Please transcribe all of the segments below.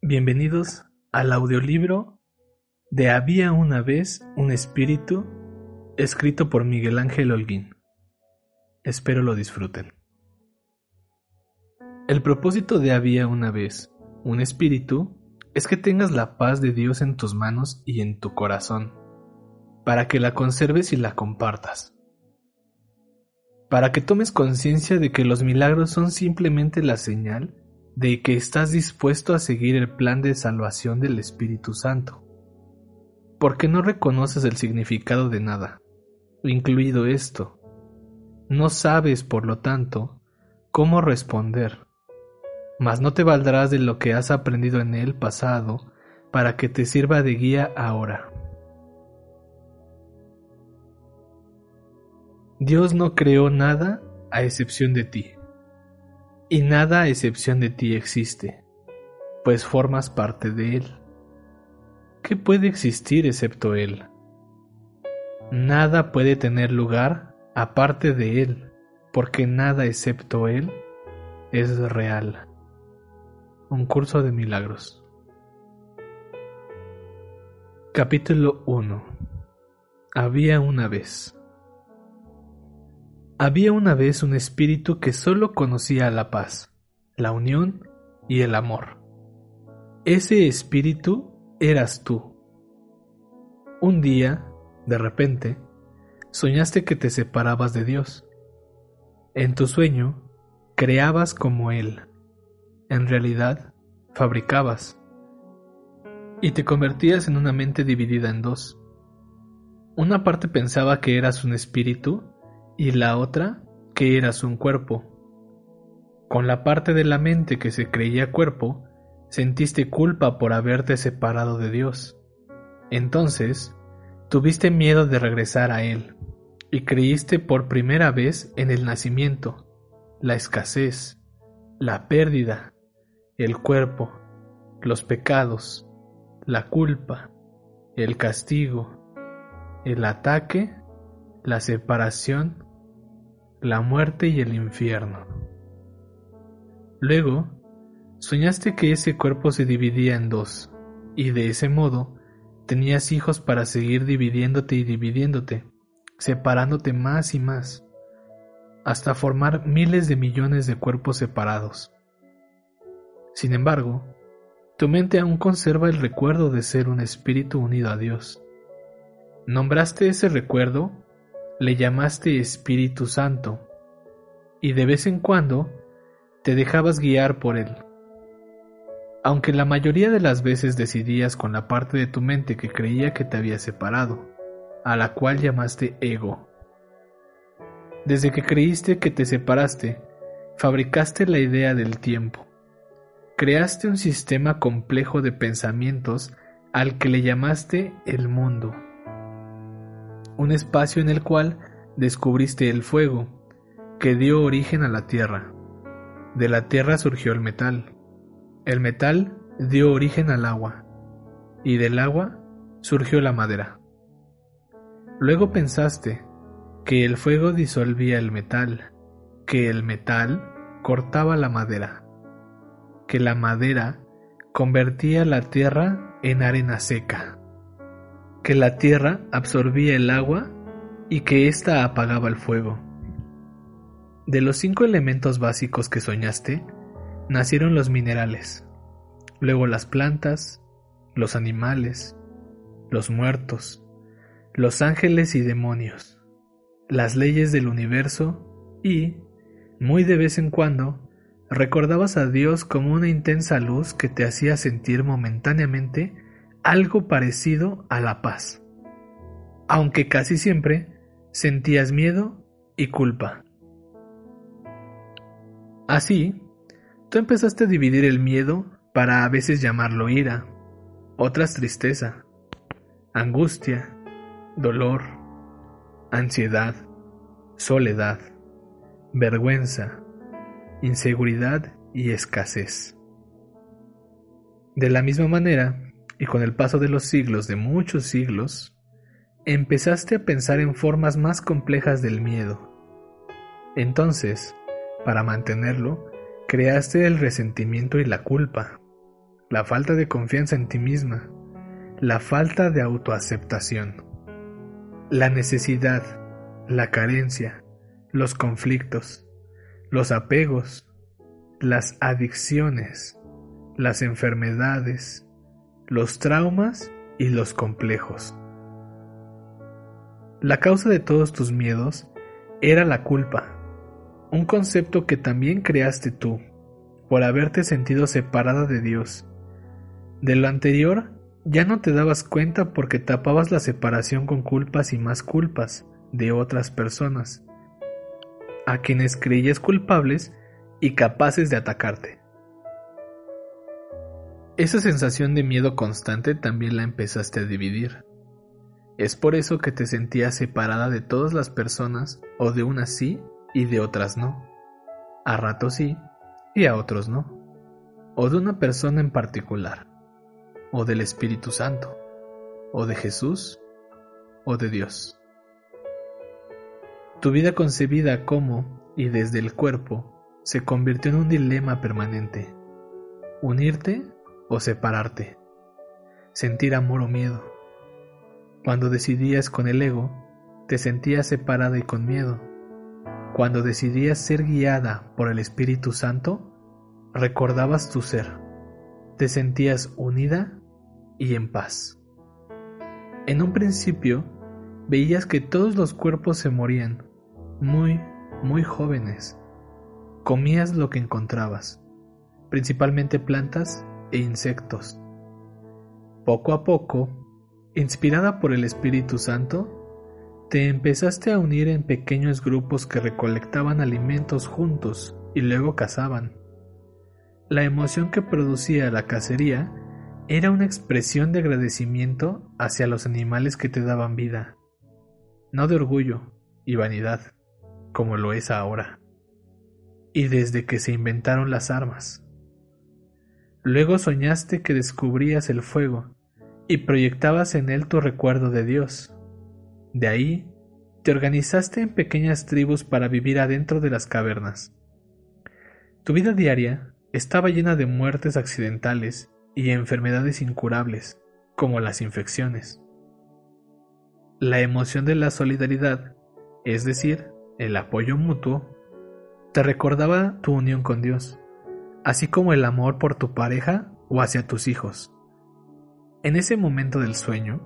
Bienvenidos al audiolibro de Había una vez un espíritu escrito por Miguel Ángel Holguín. Espero lo disfruten. El propósito de Había una vez un espíritu es que tengas la paz de Dios en tus manos y en tu corazón, para que la conserves y la compartas. Para que tomes conciencia de que los milagros son simplemente la señal de que estás dispuesto a seguir el plan de salvación del Espíritu Santo, porque no reconoces el significado de nada, incluido esto. No sabes, por lo tanto, cómo responder, mas no te valdrás de lo que has aprendido en el pasado para que te sirva de guía ahora. Dios no creó nada a excepción de ti y nada a excepción de ti existe, pues formas parte de Él. ¿Qué puede existir excepto Él? Nada puede tener lugar aparte de Él, porque nada excepto Él es real. Un curso de milagros. Capítulo 1 Había una vez. Había una vez un espíritu que solo conocía la paz, la unión y el amor. Ese espíritu eras tú. Un día, de repente, soñaste que te separabas de Dios. En tu sueño, creabas como Él. En realidad, fabricabas. Y te convertías en una mente dividida en dos. Una parte pensaba que eras un espíritu y la otra que eras un cuerpo. Con la parte de la mente que se creía cuerpo, sentiste culpa por haberte separado de Dios. Entonces, tuviste miedo de regresar a Él, y creíste por primera vez en el nacimiento, la escasez, la pérdida, el cuerpo, los pecados, la culpa, el castigo, el ataque, la separación la muerte y el infierno. Luego, soñaste que ese cuerpo se dividía en dos, y de ese modo tenías hijos para seguir dividiéndote y dividiéndote, separándote más y más, hasta formar miles de millones de cuerpos separados. Sin embargo, tu mente aún conserva el recuerdo de ser un espíritu unido a Dios. Nombraste ese recuerdo le llamaste Espíritu Santo, y de vez en cuando te dejabas guiar por él. Aunque la mayoría de las veces decidías con la parte de tu mente que creía que te había separado, a la cual llamaste ego. Desde que creíste que te separaste, fabricaste la idea del tiempo. Creaste un sistema complejo de pensamientos al que le llamaste el mundo un espacio en el cual descubriste el fuego, que dio origen a la tierra. De la tierra surgió el metal. El metal dio origen al agua, y del agua surgió la madera. Luego pensaste que el fuego disolvía el metal, que el metal cortaba la madera, que la madera convertía la tierra en arena seca que la tierra absorbía el agua y que ésta apagaba el fuego. De los cinco elementos básicos que soñaste, nacieron los minerales, luego las plantas, los animales, los muertos, los ángeles y demonios, las leyes del universo y, muy de vez en cuando, recordabas a Dios como una intensa luz que te hacía sentir momentáneamente algo parecido a la paz, aunque casi siempre sentías miedo y culpa. Así, tú empezaste a dividir el miedo para a veces llamarlo ira, otras tristeza, angustia, dolor, ansiedad, soledad, vergüenza, inseguridad y escasez. De la misma manera, y con el paso de los siglos de muchos siglos, empezaste a pensar en formas más complejas del miedo. Entonces, para mantenerlo, creaste el resentimiento y la culpa, la falta de confianza en ti misma, la falta de autoaceptación, la necesidad, la carencia, los conflictos, los apegos, las adicciones, las enfermedades, los traumas y los complejos. La causa de todos tus miedos era la culpa, un concepto que también creaste tú, por haberte sentido separada de Dios. De lo anterior ya no te dabas cuenta porque tapabas la separación con culpas y más culpas de otras personas, a quienes creías culpables y capaces de atacarte. Esa sensación de miedo constante también la empezaste a dividir. Es por eso que te sentías separada de todas las personas o de unas sí y de otras no. A ratos sí y a otros no. O de una persona en particular. O del Espíritu Santo. O de Jesús. O de Dios. Tu vida concebida como y desde el cuerpo se convirtió en un dilema permanente. Unirte o separarte. Sentir amor o miedo. Cuando decidías con el ego, te sentías separada y con miedo. Cuando decidías ser guiada por el Espíritu Santo, recordabas tu ser. Te sentías unida y en paz. En un principio, veías que todos los cuerpos se morían, muy, muy jóvenes. Comías lo que encontrabas, principalmente plantas e insectos. Poco a poco, inspirada por el Espíritu Santo, te empezaste a unir en pequeños grupos que recolectaban alimentos juntos y luego cazaban. La emoción que producía la cacería era una expresión de agradecimiento hacia los animales que te daban vida, no de orgullo y vanidad, como lo es ahora. Y desde que se inventaron las armas, Luego soñaste que descubrías el fuego y proyectabas en él tu recuerdo de Dios. De ahí, te organizaste en pequeñas tribus para vivir adentro de las cavernas. Tu vida diaria estaba llena de muertes accidentales y enfermedades incurables, como las infecciones. La emoción de la solidaridad, es decir, el apoyo mutuo, te recordaba tu unión con Dios así como el amor por tu pareja o hacia tus hijos. En ese momento del sueño,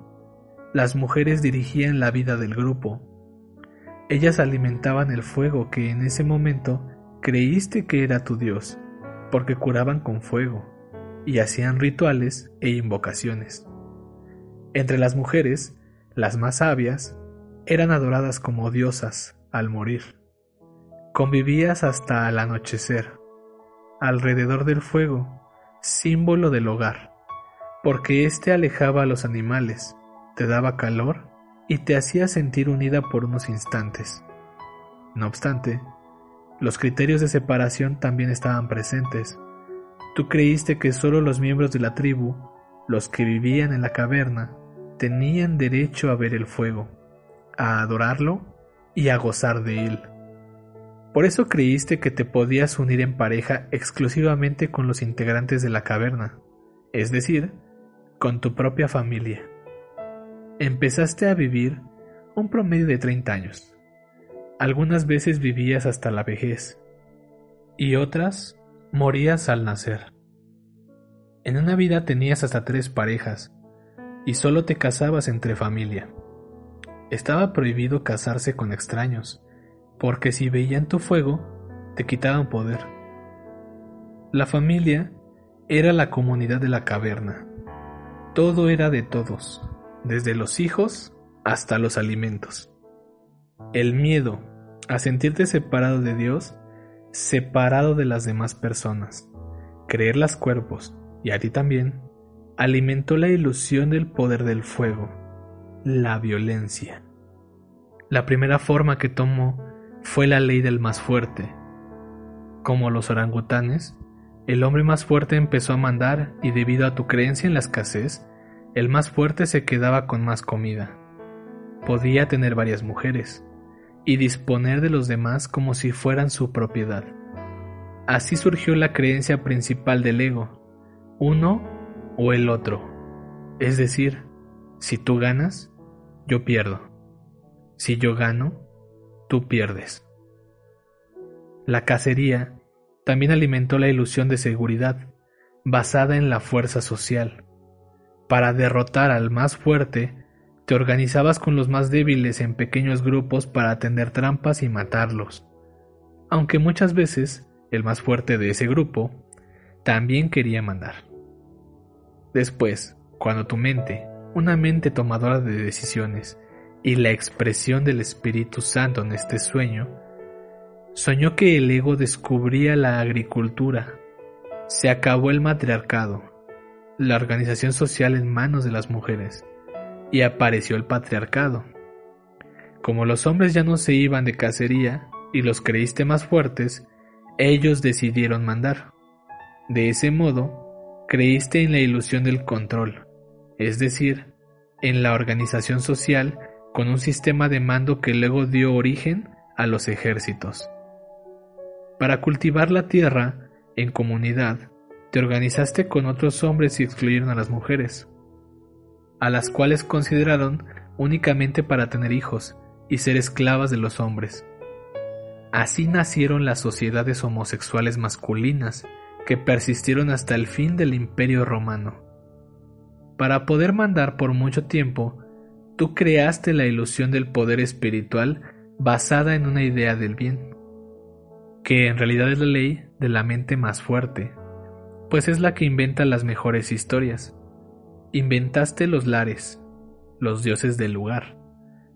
las mujeres dirigían la vida del grupo. Ellas alimentaban el fuego que en ese momento creíste que era tu Dios, porque curaban con fuego y hacían rituales e invocaciones. Entre las mujeres, las más sabias, eran adoradas como diosas al morir. Convivías hasta el anochecer alrededor del fuego, símbolo del hogar, porque éste alejaba a los animales, te daba calor y te hacía sentir unida por unos instantes. No obstante, los criterios de separación también estaban presentes. Tú creíste que solo los miembros de la tribu, los que vivían en la caverna, tenían derecho a ver el fuego, a adorarlo y a gozar de él. Por eso creíste que te podías unir en pareja exclusivamente con los integrantes de la caverna, es decir, con tu propia familia. Empezaste a vivir un promedio de 30 años. Algunas veces vivías hasta la vejez y otras morías al nacer. En una vida tenías hasta tres parejas y solo te casabas entre familia. Estaba prohibido casarse con extraños porque si veían tu fuego, te quitaban poder. La familia era la comunidad de la caverna. Todo era de todos, desde los hijos hasta los alimentos. El miedo a sentirte separado de Dios separado de las demás personas. Creerlas cuerpos, y a ti también, alimentó la ilusión del poder del fuego, la violencia. La primera forma que tomó fue la ley del más fuerte. Como los orangutanes, el hombre más fuerte empezó a mandar y debido a tu creencia en la escasez, el más fuerte se quedaba con más comida. Podía tener varias mujeres y disponer de los demás como si fueran su propiedad. Así surgió la creencia principal del ego, uno o el otro. Es decir, si tú ganas, yo pierdo. Si yo gano, tú pierdes. La cacería también alimentó la ilusión de seguridad, basada en la fuerza social. Para derrotar al más fuerte, te organizabas con los más débiles en pequeños grupos para tender trampas y matarlos. Aunque muchas veces el más fuerte de ese grupo también quería mandar. Después, cuando tu mente, una mente tomadora de decisiones, y la expresión del Espíritu Santo en este sueño, soñó que el ego descubría la agricultura. Se acabó el matriarcado, la organización social en manos de las mujeres, y apareció el patriarcado. Como los hombres ya no se iban de cacería y los creíste más fuertes, ellos decidieron mandar. De ese modo, creíste en la ilusión del control, es decir, en la organización social con un sistema de mando que luego dio origen a los ejércitos. Para cultivar la tierra en comunidad, te organizaste con otros hombres y excluyeron a las mujeres, a las cuales consideraron únicamente para tener hijos y ser esclavas de los hombres. Así nacieron las sociedades homosexuales masculinas que persistieron hasta el fin del imperio romano. Para poder mandar por mucho tiempo, Tú creaste la ilusión del poder espiritual basada en una idea del bien, que en realidad es la ley de la mente más fuerte, pues es la que inventa las mejores historias. Inventaste los lares, los dioses del lugar,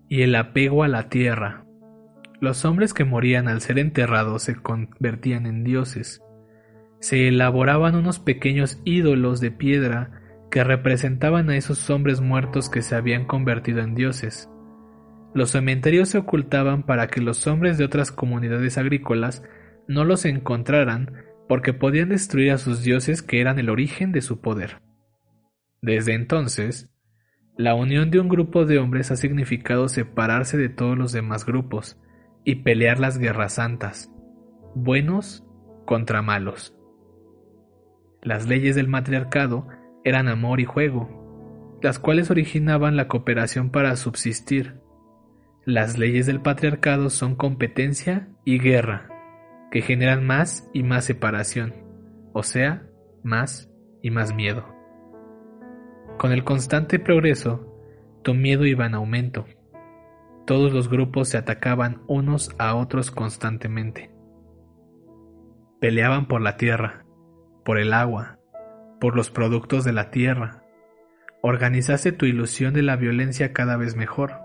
y el apego a la tierra. Los hombres que morían al ser enterrados se convertían en dioses. Se elaboraban unos pequeños ídolos de piedra que representaban a esos hombres muertos que se habían convertido en dioses. Los cementerios se ocultaban para que los hombres de otras comunidades agrícolas no los encontraran porque podían destruir a sus dioses que eran el origen de su poder. Desde entonces, la unión de un grupo de hombres ha significado separarse de todos los demás grupos y pelear las guerras santas, buenos contra malos. Las leyes del matriarcado eran amor y juego, las cuales originaban la cooperación para subsistir. Las leyes del patriarcado son competencia y guerra, que generan más y más separación, o sea, más y más miedo. Con el constante progreso, tu miedo iba en aumento. Todos los grupos se atacaban unos a otros constantemente. Peleaban por la tierra, por el agua, por los productos de la tierra. Organizaste tu ilusión de la violencia cada vez mejor.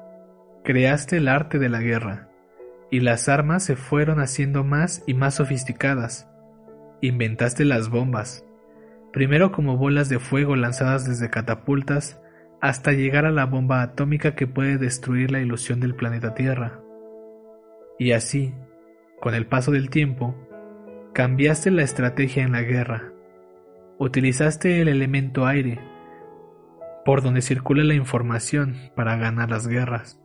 Creaste el arte de la guerra, y las armas se fueron haciendo más y más sofisticadas. Inventaste las bombas, primero como bolas de fuego lanzadas desde catapultas hasta llegar a la bomba atómica que puede destruir la ilusión del planeta Tierra. Y así, con el paso del tiempo, cambiaste la estrategia en la guerra, utilizaste el elemento aire, por donde circula la información para ganar las guerras.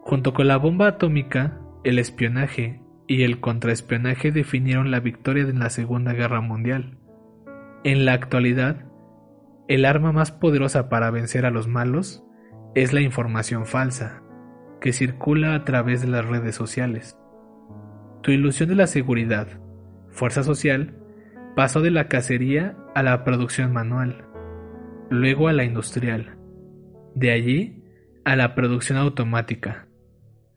Junto con la bomba atómica, el espionaje y el contraespionaje definieron la victoria en la Segunda Guerra Mundial. En la actualidad, el arma más poderosa para vencer a los malos es la información falsa, que circula a través de las redes sociales. Tu ilusión de la seguridad, fuerza social, Pasó de la cacería a la producción manual, luego a la industrial, de allí a la producción automática,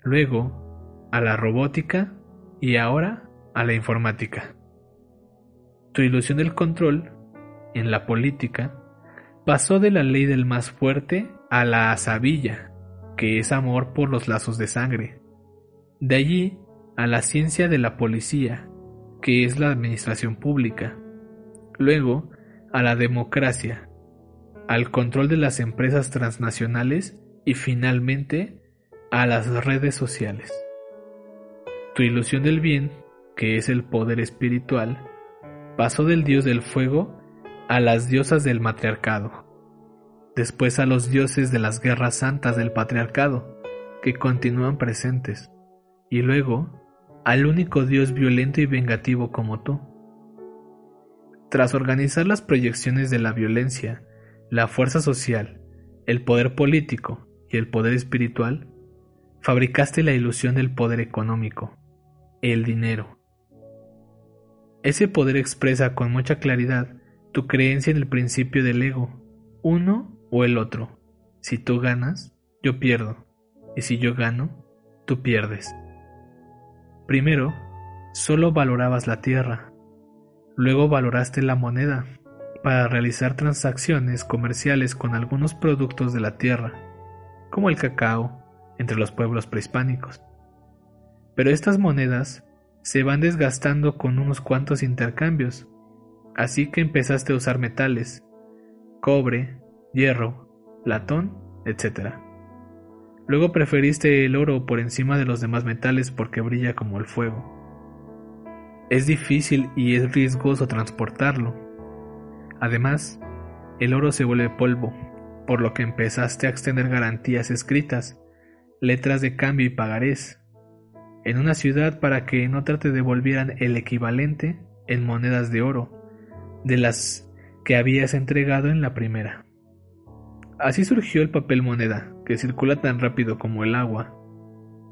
luego a la robótica y ahora a la informática. Tu ilusión del control, en la política, pasó de la ley del más fuerte a la asabilla, que es amor por los lazos de sangre. De allí a la ciencia de la policía, que es la administración pública. Luego, a la democracia, al control de las empresas transnacionales y finalmente a las redes sociales. Tu ilusión del bien, que es el poder espiritual, pasó del dios del fuego a las diosas del matriarcado, después a los dioses de las guerras santas del patriarcado, que continúan presentes, y luego al único dios violento y vengativo como tú. Tras organizar las proyecciones de la violencia, la fuerza social, el poder político y el poder espiritual, fabricaste la ilusión del poder económico, el dinero. Ese poder expresa con mucha claridad tu creencia en el principio del ego, uno o el otro. Si tú ganas, yo pierdo, y si yo gano, tú pierdes. Primero, solo valorabas la tierra, Luego valoraste la moneda para realizar transacciones comerciales con algunos productos de la tierra, como el cacao, entre los pueblos prehispánicos. Pero estas monedas se van desgastando con unos cuantos intercambios, así que empezaste a usar metales, cobre, hierro, latón, etc. Luego preferiste el oro por encima de los demás metales porque brilla como el fuego. Es difícil y es riesgoso transportarlo. Además, el oro se vuelve polvo, por lo que empezaste a extender garantías escritas, letras de cambio y pagarés, en una ciudad para que no te devolvieran el equivalente en monedas de oro de las que habías entregado en la primera. Así surgió el papel moneda, que circula tan rápido como el agua.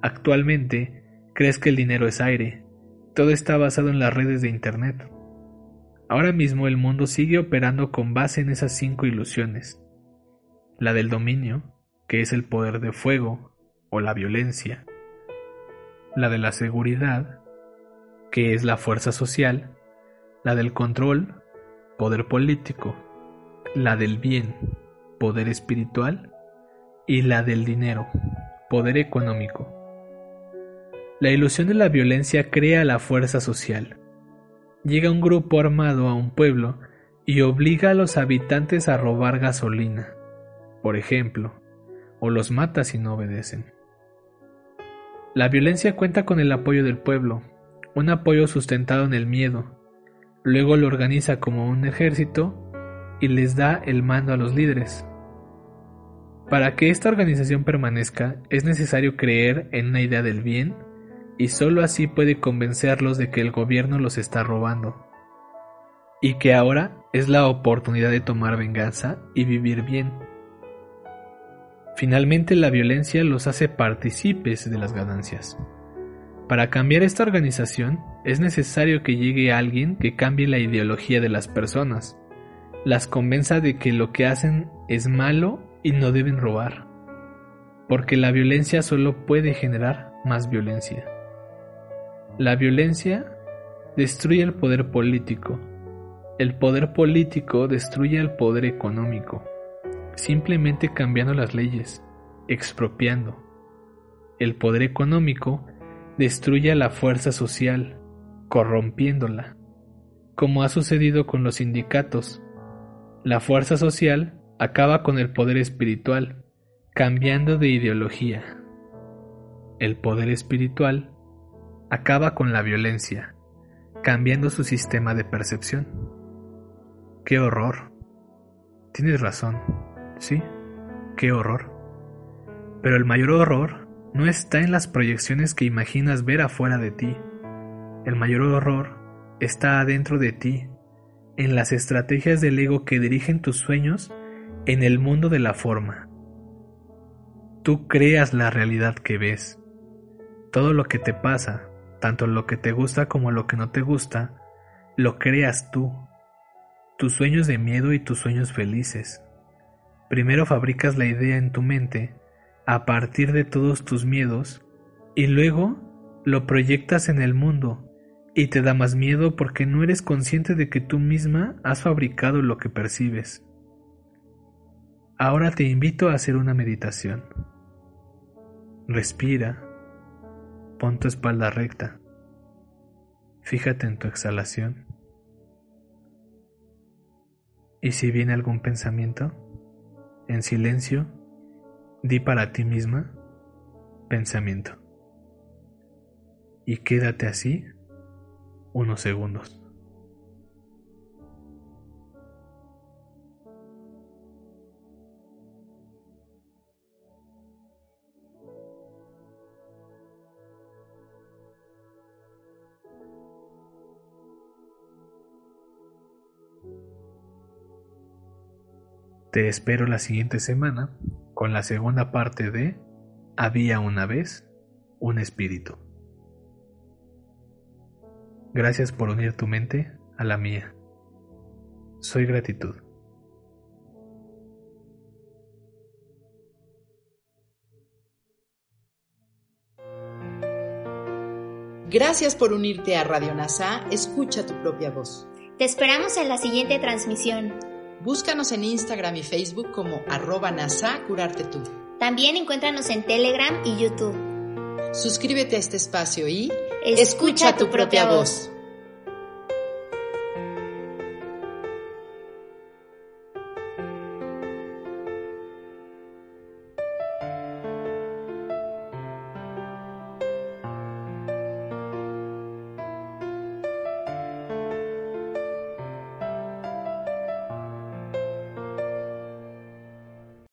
Actualmente, crees que el dinero es aire, todo está basado en las redes de Internet. Ahora mismo el mundo sigue operando con base en esas cinco ilusiones. La del dominio, que es el poder de fuego o la violencia. La de la seguridad, que es la fuerza social. La del control, poder político. La del bien, poder espiritual. Y la del dinero, poder económico. La ilusión de la violencia crea la fuerza social. Llega un grupo armado a un pueblo y obliga a los habitantes a robar gasolina, por ejemplo, o los mata si no obedecen. La violencia cuenta con el apoyo del pueblo, un apoyo sustentado en el miedo. Luego lo organiza como un ejército y les da el mando a los líderes. Para que esta organización permanezca es necesario creer en una idea del bien y sólo así puede convencerlos de que el gobierno los está robando y que ahora es la oportunidad de tomar venganza y vivir bien. Finalmente la violencia los hace partícipes de las ganancias. Para cambiar esta organización es necesario que llegue alguien que cambie la ideología de las personas, las convenza de que lo que hacen es malo y no deben robar, porque la violencia solo puede generar más violencia. La violencia destruye el poder político. El poder político destruye el poder económico, simplemente cambiando las leyes, expropiando. El poder económico destruye a la fuerza social, corrompiéndola, como ha sucedido con los sindicatos. La fuerza social acaba con el poder espiritual, cambiando de ideología. El poder espiritual acaba con la violencia, cambiando su sistema de percepción. ¡Qué horror! Tienes razón, sí, qué horror. Pero el mayor horror no está en las proyecciones que imaginas ver afuera de ti. El mayor horror está adentro de ti, en las estrategias del ego que dirigen tus sueños en el mundo de la forma. Tú creas la realidad que ves. Todo lo que te pasa, tanto lo que te gusta como lo que no te gusta, lo creas tú. Tus sueños de miedo y tus sueños felices. Primero fabricas la idea en tu mente a partir de todos tus miedos y luego lo proyectas en el mundo y te da más miedo porque no eres consciente de que tú misma has fabricado lo que percibes. Ahora te invito a hacer una meditación. Respira Pon tu espalda recta. Fíjate en tu exhalación. Y si viene algún pensamiento, en silencio, di para ti misma pensamiento. Y quédate así unos segundos. Te espero la siguiente semana con la segunda parte de Había una vez un espíritu. Gracias por unir tu mente a la mía. Soy gratitud. Gracias por unirte a Radio NASA. Escucha tu propia voz. Te esperamos en la siguiente transmisión. Búscanos en Instagram y Facebook como arroba NASA Curarte Tú. También encuéntranos en Telegram y YouTube. Suscríbete a este espacio y escucha, tu, propia voz.